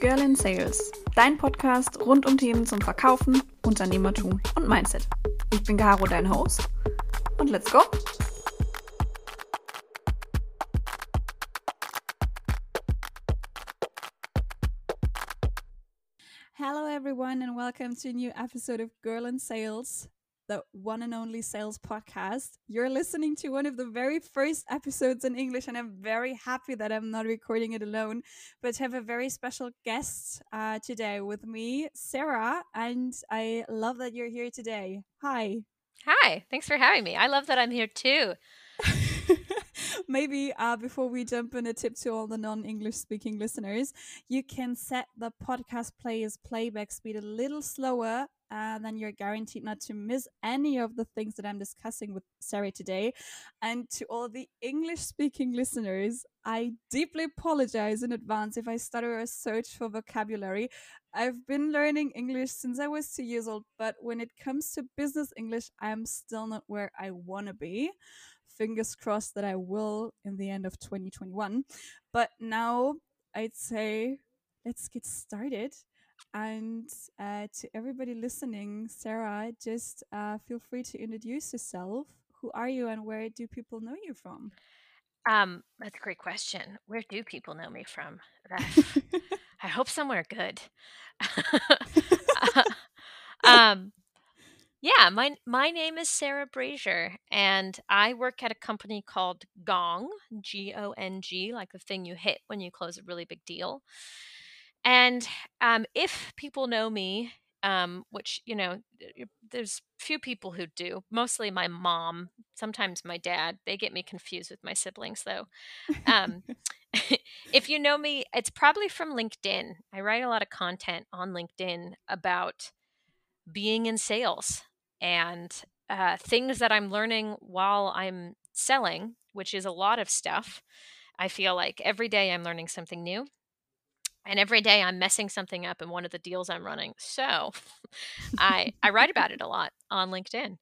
Girl in Sales, dein Podcast rund um Themen zum Verkaufen, Unternehmertum und Mindset. Ich bin Caro, dein Host. Und let's go! Hello, everyone, and welcome to a new episode of Girl in Sales the one and only sales podcast. You're listening to one of the very first episodes in English, and I'm very happy that I'm not recording it alone, but have a very special guest uh, today with me, Sarah. And I love that you're here today. Hi. Hi. Thanks for having me. I love that I'm here too. Maybe uh, before we jump in, a tip to all the non English speaking listeners you can set the podcast player's playback speed a little slower and then you're guaranteed not to miss any of the things that I'm discussing with Sari today. And to all the English speaking listeners, I deeply apologize in advance if I stutter or search for vocabulary. I've been learning English since I was two years old, but when it comes to business English, I'm still not where I want to be. Fingers crossed that I will in the end of 2021. But now I'd say let's get started. And uh, to everybody listening, Sarah, just uh, feel free to introduce yourself. Who are you and where do people know you from? Um, that's a great question. Where do people know me from? I hope somewhere good. um, yeah, my my name is Sarah Brazier, and I work at a company called Gong, G O N G, like the thing you hit when you close a really big deal. And um, if people know me, um, which you know, there's few people who do. Mostly my mom, sometimes my dad. They get me confused with my siblings, though. Um, if you know me, it's probably from LinkedIn. I write a lot of content on LinkedIn about being in sales and uh, things that I'm learning while I'm selling, which is a lot of stuff. I feel like every day I'm learning something new and every day i'm messing something up in one of the deals i'm running. So i i write about it a lot on linkedin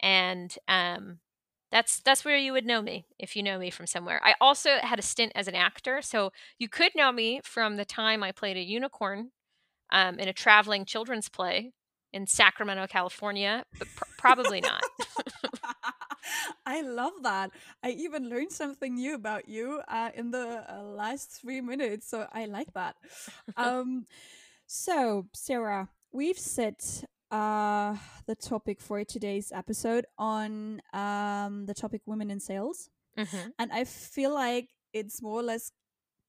and um that's that's where you would know me if you know me from somewhere. I also had a stint as an actor so you could know me from the time i played a unicorn um, in a traveling children's play in sacramento california but pr- probably not I love that. I even learned something new about you uh, in the uh, last three minutes. So I like that. um, so, Sarah, we've set uh, the topic for today's episode on um, the topic women in sales. Mm-hmm. And I feel like it's more or less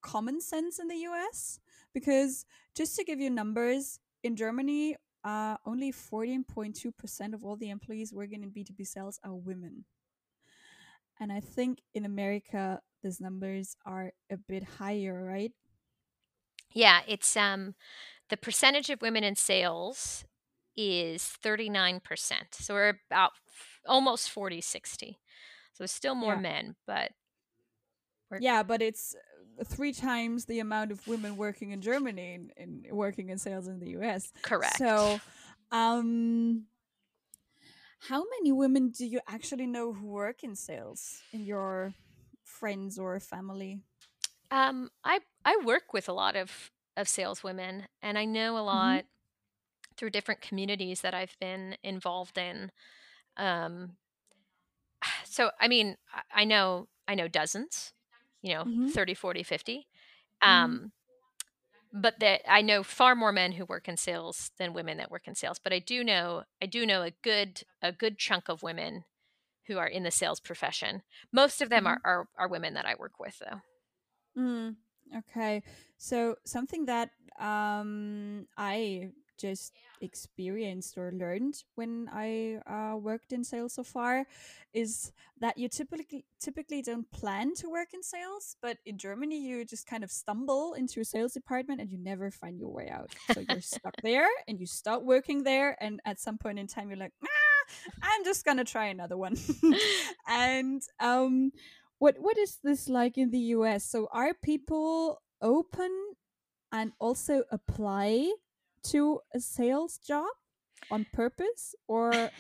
common sense in the US because just to give you numbers, in Germany, uh, only 14.2% of all the employees working in B2B sales are women. And I think in America, these numbers are a bit higher, right? Yeah, it's um the percentage of women in sales is 39%. So we're about almost 40 60. So still more yeah. men, but yeah, but it's three times the amount of women working in Germany and, working in sales in the US. Correct. So, um, how many women do you actually know who work in sales in your friends or family? Um, I I work with a lot of of saleswomen, and I know a mm-hmm. lot mm-hmm. through different communities that I've been involved in. Um, so I mean, I know I know dozens you know, mm-hmm. 30, 40, 50. Mm-hmm. Um, mm-hmm. But that I know far more men who work in sales than women that work in sales. But I do know I do know a good a good chunk of women who are in the sales profession. Most of them mm-hmm. are, are, are women that I work with though. Mm, okay. So something that um, I just experienced or learned when I uh, worked in sales so far is that you typically typically don't plan to work in sales, but in Germany you just kind of stumble into a sales department and you never find your way out. So you're stuck there and you start working there, and at some point in time you're like, ah, I'm just gonna try another one. and um, what what is this like in the US? So are people open and also apply to a sales job on purpose or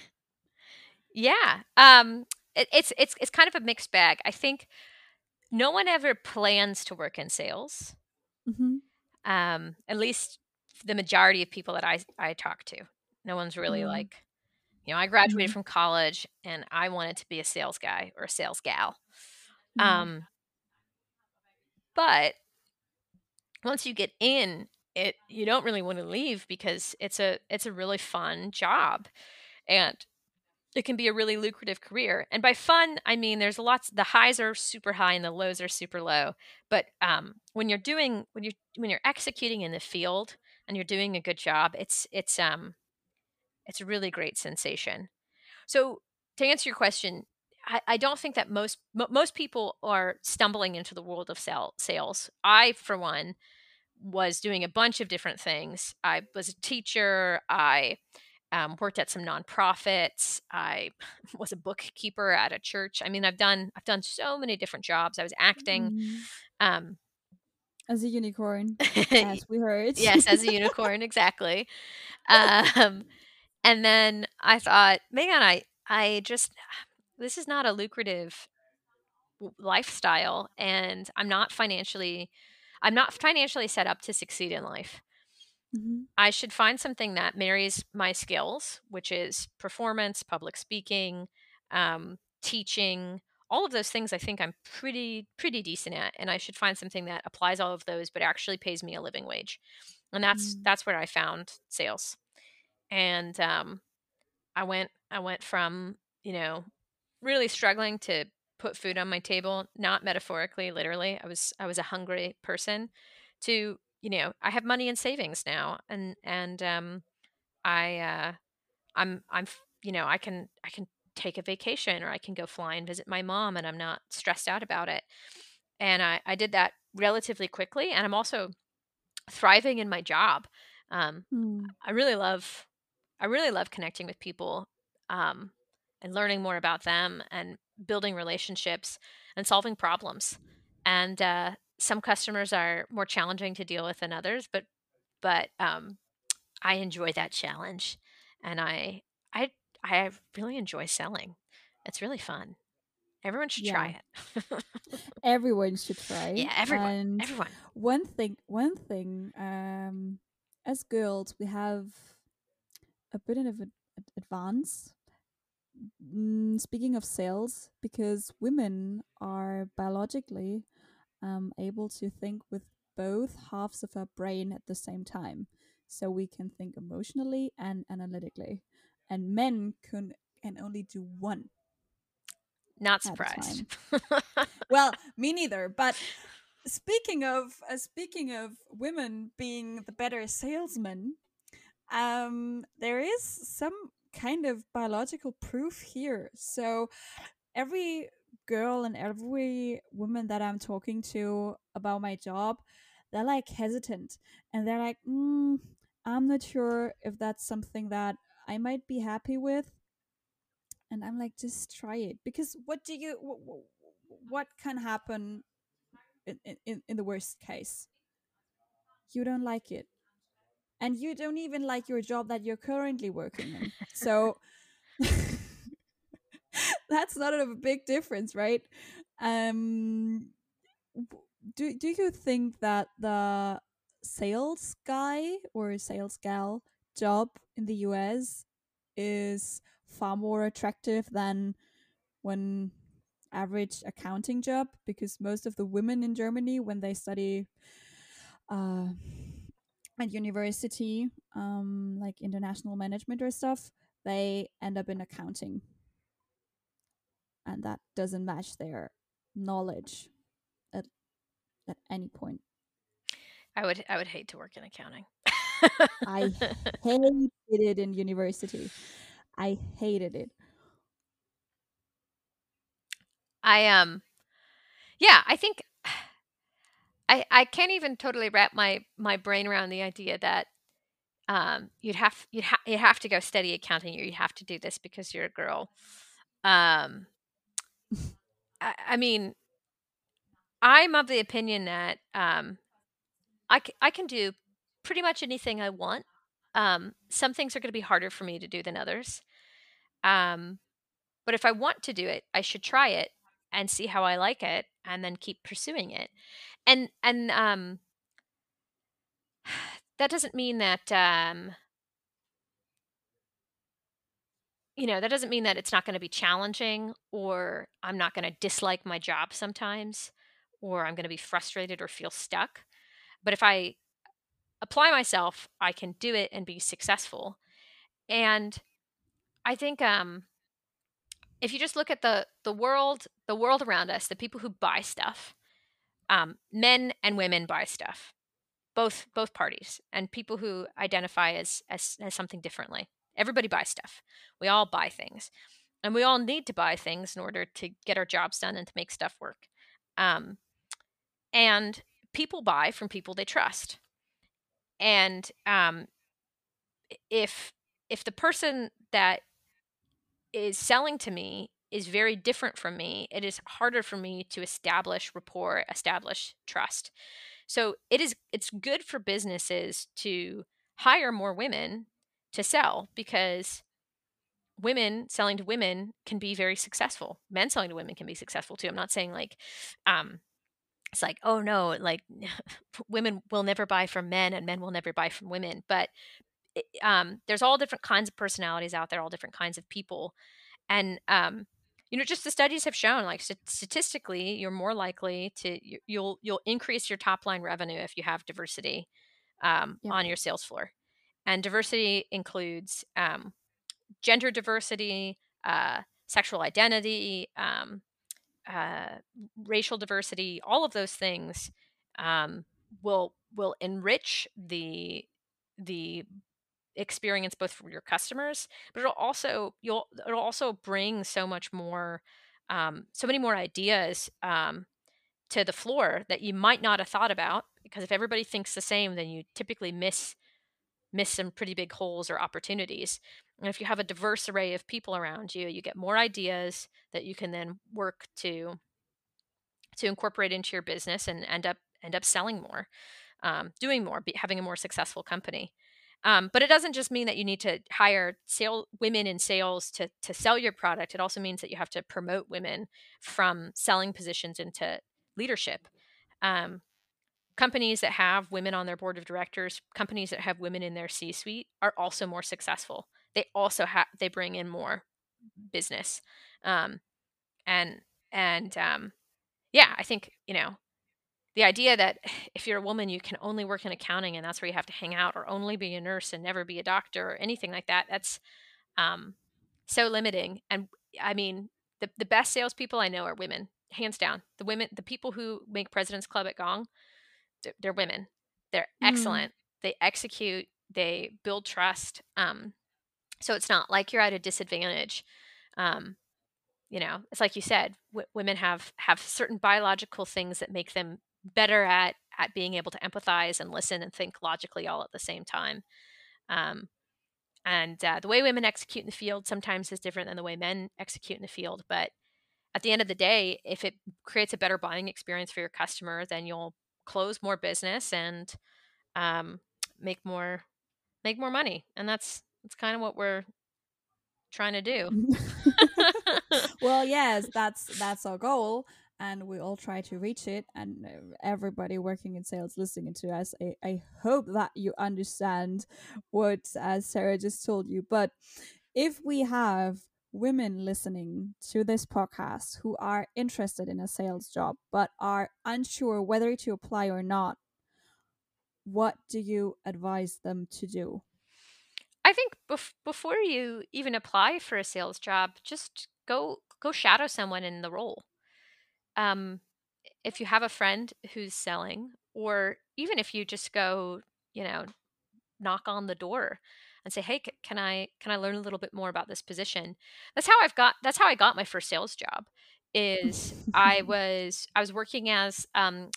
yeah um it, it's it's it's kind of a mixed bag i think no one ever plans to work in sales mm-hmm. Um, at least the majority of people that I I talk to, no one's really Mm. like, you know, I graduated Mhm. from college and I wanted to be a sales guy or a sales gal. Mm. Um, but once you get in it you don't really want to leave because it's a it's a really fun job and it can be a really lucrative career and by fun i mean there's lots the highs are super high and the lows are super low but um, when you're doing when you're when you're executing in the field and you're doing a good job it's it's um it's a really great sensation so to answer your question I, I don't think that most mo- most people are stumbling into the world of sell, sales. I, for one, was doing a bunch of different things. I was a teacher. I um, worked at some nonprofits. I was a bookkeeper at a church. I mean, I've done I've done so many different jobs. I was acting. Mm. Um, As a unicorn, as we heard. yes, as a unicorn, exactly. Um, and then I thought, man, I I just this is not a lucrative lifestyle, and I'm not financially I'm not financially set up to succeed in life. Mhm. I should find something that marries my skills, which is performance, public speaking, um, teaching, all of those things. I think I'm pretty pretty decent at, and I should find something that applies all of those, but actually pays me a living wage. And that's Mm. that's where I found sales. And um, I went I went from you know really struggling to put food on my table, not metaphorically, literally. I was I was a hungry person to you know I have money in savings now, and and um, I uh, I'm I'm you know I can I can take a vacation or I can go fly and visit my mom, and I'm not stressed out about it. And I I did that relatively quickly, and I'm also thriving in my job. Um, Mm. I really love I really love connecting with people um, and learning more about them and building relationships and solving problems. And uh, some customers are more challenging to deal with than others, but but um, I enjoy that challenge, and I I I really enjoy selling. It's really fun. Everyone should try it. Everyone should try. yeah, everyone, And everyone. one thing, one thing, um, as girls, we have a bit of an advance. Mm, speaking of sales, because women are biologically um, able to think with both halves of our brain at the same time. So we can think emotionally and analytically. And men can, can only do one. Not At a time. surprised. Well, me neither. But speaking of uh, speaking of women being the better salesman, um, there is some kind of biological proof here. So every girl and every woman that I'm talking to about my job, they're like hesitant and they're like, mm, I'm not sure if that's something that I might be happy with. And I'm like, just try it because what do you wh- wh- what can happen in, in, in the worst case? You don't like it. And you don't even like your job that you're currently working in. So that's not a big difference, right? Um, do do you think that the sales guy or sales gal job in the US is far more attractive than one average accounting job? Because most of the women in Germany, when they study uh, at university, um, like international management or stuff, they end up in accounting and that doesn't match their knowledge at at any point. I would I would hate to work in accounting. I hated it in university. I hated it. I um yeah, I think I I can't even totally wrap my my brain around the idea that um you'd have you'd ha- you have to go study accounting or you have to do this because you're a girl. Um I, I mean I'm of the opinion that um I c- I can do pretty much anything I want. Um some things are going to be harder for me to do than others. Um but if I want to do it, I should try it and see how I like it and then keep pursuing it. And and um that doesn't mean that um, you know that doesn't mean that it's not going to be challenging or i'm not going to dislike my job sometimes or i'm going to be frustrated or feel stuck but if i apply myself i can do it and be successful and i think um if you just look at the the world the world around us the people who buy stuff um, men and women buy stuff both both parties and people who identify as, as as something differently. Everybody buys stuff. We all buy things and we all need to buy things in order to get our jobs done and to make stuff work. Um, and people buy from people they trust. And um, if if the person that is selling to me is very different from me, it is harder for me to establish rapport, establish trust. So it is it's good for businesses to hire more women to sell because women selling to women can be very successful. Men selling to women can be successful too. I'm not saying like um it's like oh no like women will never buy from men and men will never buy from women but um, there's all different kinds of personalities out there all different kinds of people and um, you know just the studies have shown like statistically you're more likely to you'll you'll increase your top line revenue if you have diversity um, on your sales floor and diversity includes um, gender diversity uh, sexual identity um, uh, racial diversity all of those things um, will will enrich the the experience both for your customers but it'll also you'll it'll also bring so much more um, so many more ideas um, to the floor that you might not have thought about because if everybody thinks the same then you typically miss miss some pretty big holes or opportunities. And if you have a diverse array of people around you you get more ideas that you can then work to to incorporate into your business and end up end up selling more um, doing more be, having a more successful company um, but it doesn't just mean that you need to hire sale women in sales to to sell your product. It also means that you have to promote women from selling positions into leadership. Um, companies that have women on their board of directors, companies that have women in their C-suite, are also more successful. They also have they bring in more business, um, and and um, yeah, I think you know the idea that if you're a woman you can only work in accounting and that's where you have to hang out or only be a nurse and never be a doctor or anything like that that's um, so limiting. And i mean the, the best salespeople i know are women hands down. The women the people who make president's club at gong they're, they're women. They're mm. excellent. They execute. They build trust. Um, so it's not like you're at a disadvantage. Um, you know it's like you said w- women have have certain biological things that make them better at at being able to empathize and listen and think logically all at the same time. Um, and uh, the way women execute in the field sometimes is different than the way men execute in the field. But at the end of the day, if it creates a better buying experience for your customer, then you'll close more business and um, make more make more money. And that's that's kind of what we're trying to do. well, yes, that's that's our goal and we all try to reach it and everybody working in sales listening to us i, I hope that you understand what uh, sarah just told you. But if we have women listening to this podcast who are interested in a sales job but are unsure whether to apply or not what do you advise them to do? I think bef- before you even apply for a sales job just go go shadow someone in the role um, if you have a friend who's selling, or even if you just go, you know, knock on the door and say, "Hey, can I can I learn a little bit more about this position?" That's how I've got. That's how I got my first sales job. Is I was I was working as um,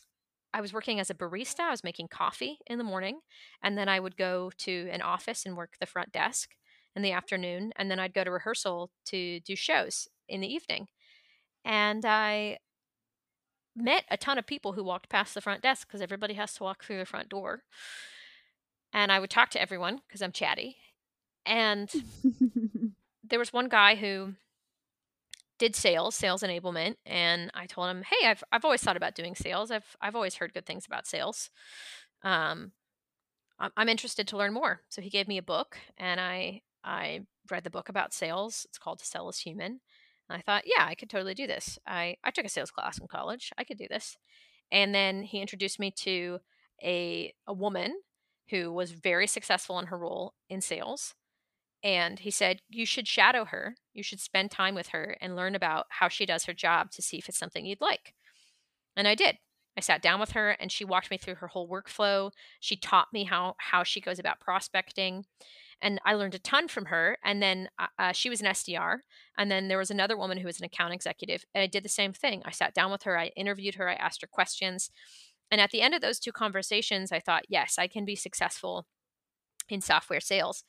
I was working as a barista. I was making coffee in the morning, and then I would go to an office and work the front desk in the afternoon, and then I'd go to rehearsal to do shows in the evening. And I met a ton of people who walked past the front desk because everybody has to walk through the front door. And I would talk to everyone because I'm chatty. And there was one guy who did sales, sales enablement, and I told him, "Hey, I've I've always thought about doing sales. I've I've always heard good things about sales." Um, I'm interested to learn more. So he gave me a book, and I I read the book about sales. It's called To Sell is Human. I thought, yeah, I could totally do this. I, I took a sales class in college. I could do this. And then he introduced me to a, a woman who was very successful in her role in sales. And he said, You should shadow her. You should spend time with her and learn about how she does her job to see if it's something you'd like. And I did. I sat down with her and she walked me through her whole workflow. She taught me how how she goes about prospecting and I learned a ton from her. And then uh, uh she was an SDR, and then there was another woman who was an account executive, and I did the same thing. I sat down with her, I interviewed her, I asked her questions, and at the end of those two conversations, I thought, yes, I can be successful in software sales.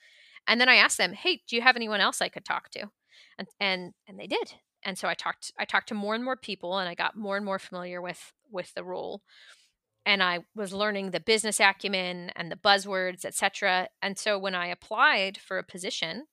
And then I asked them, hey, do you have anyone else I could talk to? And and and they did. And so I talked I talked to more and more people, and I got more and more familiar with with the role and I was learning the business acumen and the buzzwords, etc. And so when I applied for a position,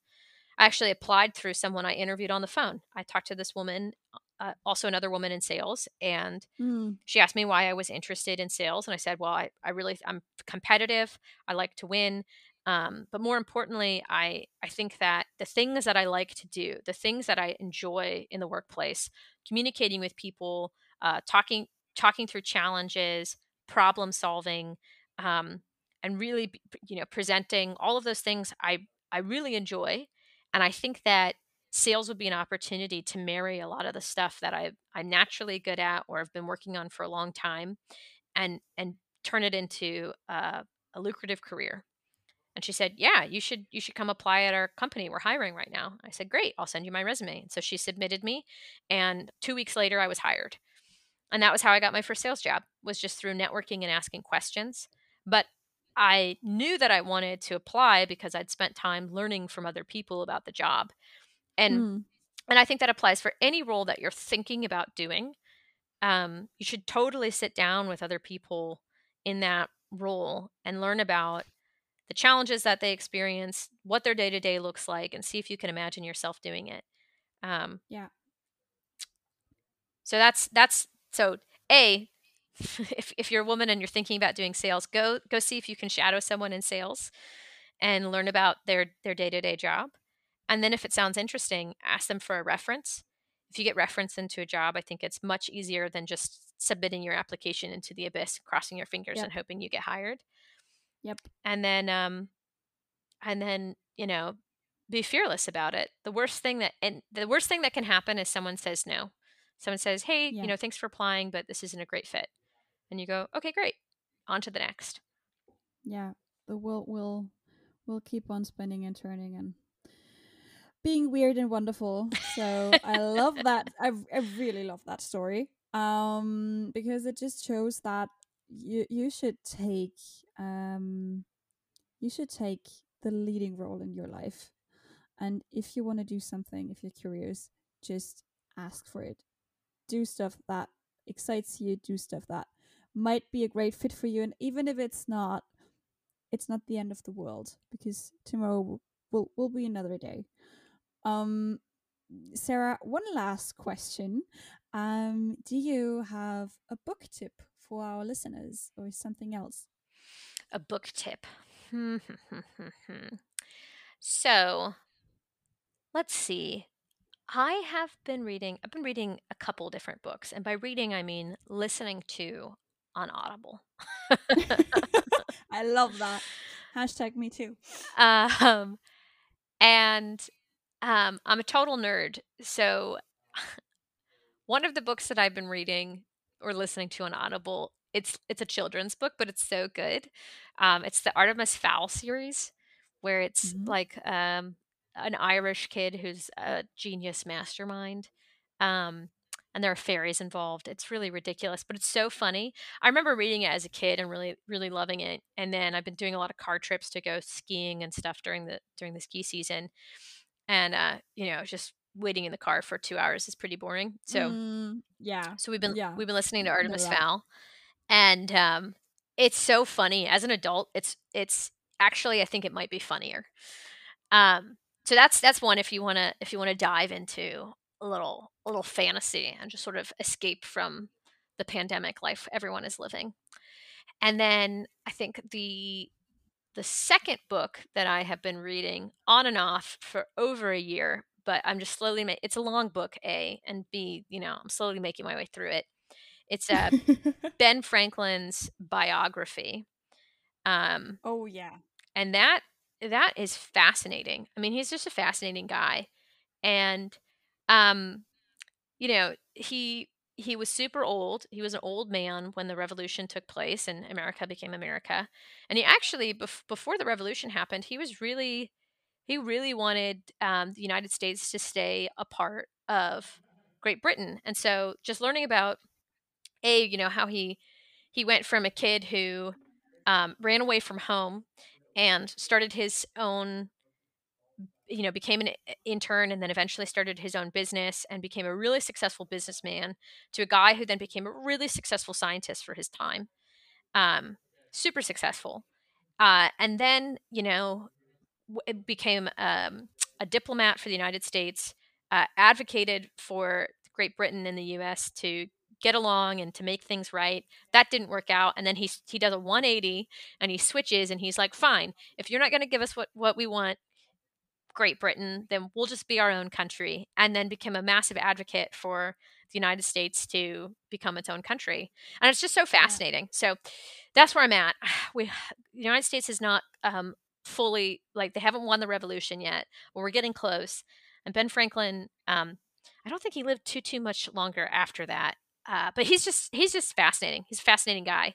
I actually applied through someone I interviewed on the phone. I talked to this woman, uh, also another woman in sales, and mm. she asked me why I was interested in sales, and I said, "Well, I, I really I'm competitive. I like to win." Um, but more importantly, I I think that the things that I like to do, the things that I enjoy in the workplace, communicating with people, uh, talking talking through challenges, problem solving um, and really you know presenting all of those things i i really enjoy and i think that sales would be an opportunity to marry a lot of the stuff that I, i'm naturally good at or have been working on for a long time and and turn it into uh, a lucrative career. And she said yeah you should you should come apply at our company we're hiring right now. I said great i'll send you my resume. And so she submitted me and two weeks later i was hired and that was how I got my first sales job was just through networking and asking questions. But I knew that I wanted to apply because I'd spent time learning from other people about the job. And mm. and I think that applies for any role that you're thinking about doing. Um, you should totally sit down with other people in that role and learn about the challenges that they experience, what their day to day looks like, and see if you can imagine yourself doing it. Um, yeah. So that's that's so, A, if, if you're a woman and you're thinking about doing sales, go go see if you can shadow someone in sales and learn about their their day-to-day job. And then if it sounds interesting, ask them for a reference. If you get reference into a job, I think it's much easier than just submitting your application into the abyss, crossing your fingers yep. and hoping you get hired. Yep. And then um and then, you know, be fearless about it. The worst thing that and the worst thing that can happen is someone says no someone says, "Hey, yeah. you know, thanks for applying, but this isn't a great fit," and you go, "Okay, great, on to the next." Yeah, the will will will keep on spinning and turning and being weird and wonderful. So I love that. I I really love that story. Um, because it just shows that you you should take um you should take the leading role in your life. And if you want to do something, if you're curious, just ask for it do stuff that excites you, do stuff that might be a great fit for you. And even if it's not, it's not the end of the world because tomorrow will will be another day. Um, Sarah, one last question. Um, do you have a book tip for our listeners or something else? A book tip. Hmm, hmm, hmm, so let's see. I have been reading, I've been reading a couple different books. And by reading, I mean listening to on Audible. I love that. Hashtag me too. Um, and um, I'm a total nerd. So one of the books that I've been reading or listening to on Audible, it's it's a children's book, but it's so good. Um, it's the Artemis Fowl series, where it's mm-hmm. like um, an Irish kid who's a genius mastermind. Um, and there are fairies involved. It's really ridiculous, but it's so funny. I remember reading it as a kid and really, really loving it. And then I've been doing a lot of car trips to go skiing and stuff during the during the ski season. And uh, you know, just waiting in the car for two hours is pretty boring. So mm, yeah. So we've been yeah. we've been listening to Artemis Fowl, and um, it's so funny. As an adult, it's it's actually I think it might be funnier. Um, so that's that's one if you want to if you want to dive into a little a little fantasy and just sort of escape from the pandemic life everyone is living. And then I think the the second book that I have been reading on and off for over a year, but I'm just slowly ma- it's a long book, A, and B, you know, I'm slowly making my way through it. It's uh, Ben Franklin's biography. Um, oh yeah. And that that is fascinating. I mean, he's just a fascinating guy. And um you know, he he was super old. He was an old man when the revolution took place and America became America. And he actually, bef- before the revolution happened, he was really, he really wanted um, the United States to stay a part of Great Britain. And so, just learning about a, you know, how he he went from a kid who um, ran away from home and started his own you know became an intern and then eventually started his own business and became a really successful businessman to a guy who then became a really successful scientist for his time um, super successful uh, and then you know became um, a diplomat for the united states uh, advocated for great britain and the us to get along and to make things right. That didn't work out. And then he he does a 180 and he switches and he's like, fine, if you're not going to give us what, what we want, Great Britain, then we'll just be our own country, and then become a massive advocate for the United States to become its own country. And it's just so fascinating. So that's where I'm at. We, the United States is not um, fully like they haven't won the revolution yet, but we're getting close. And Ben Franklin, um, I don't think he lived too too much longer after that. Uh, but he's just he's just fascinating. He's a fascinating guy.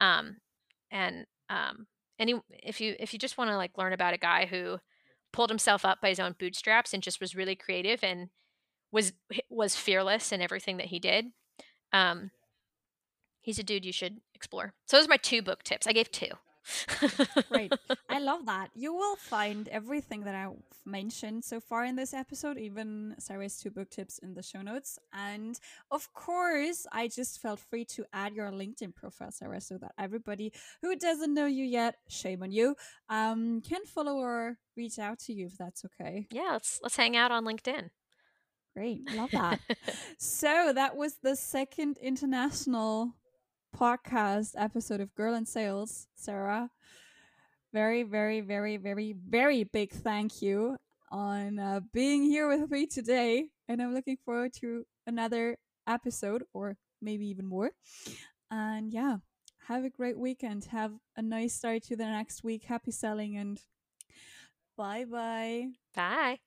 Um, and um, any if you if you just want to like learn about a guy who pulled himself up by his own bootstraps and just was really creative and was was fearless in everything that he did. Um, he's a dude you should explore. So those are my two book tips. I gave two. Great. I love that. You will find everything that I've mentioned so far in this episode, even Sarah's two book tips in the show notes. And of course, I just felt free to add your LinkedIn profile, Sarah, so that everybody who doesn't know you yet, shame on you, um, can follow or reach out to you if that's okay. Yeah, let's let's hang out on LinkedIn. Great. Love that. so that was the second international podcast episode of Girl in Sales, Sarah. Very, very, very, very, very big thank you on uh, being here with me today. And I'm looking forward to another episode or maybe even more. And yeah, have a great weekend. Have a nice start to the next week. Happy selling and bye-bye. Bye.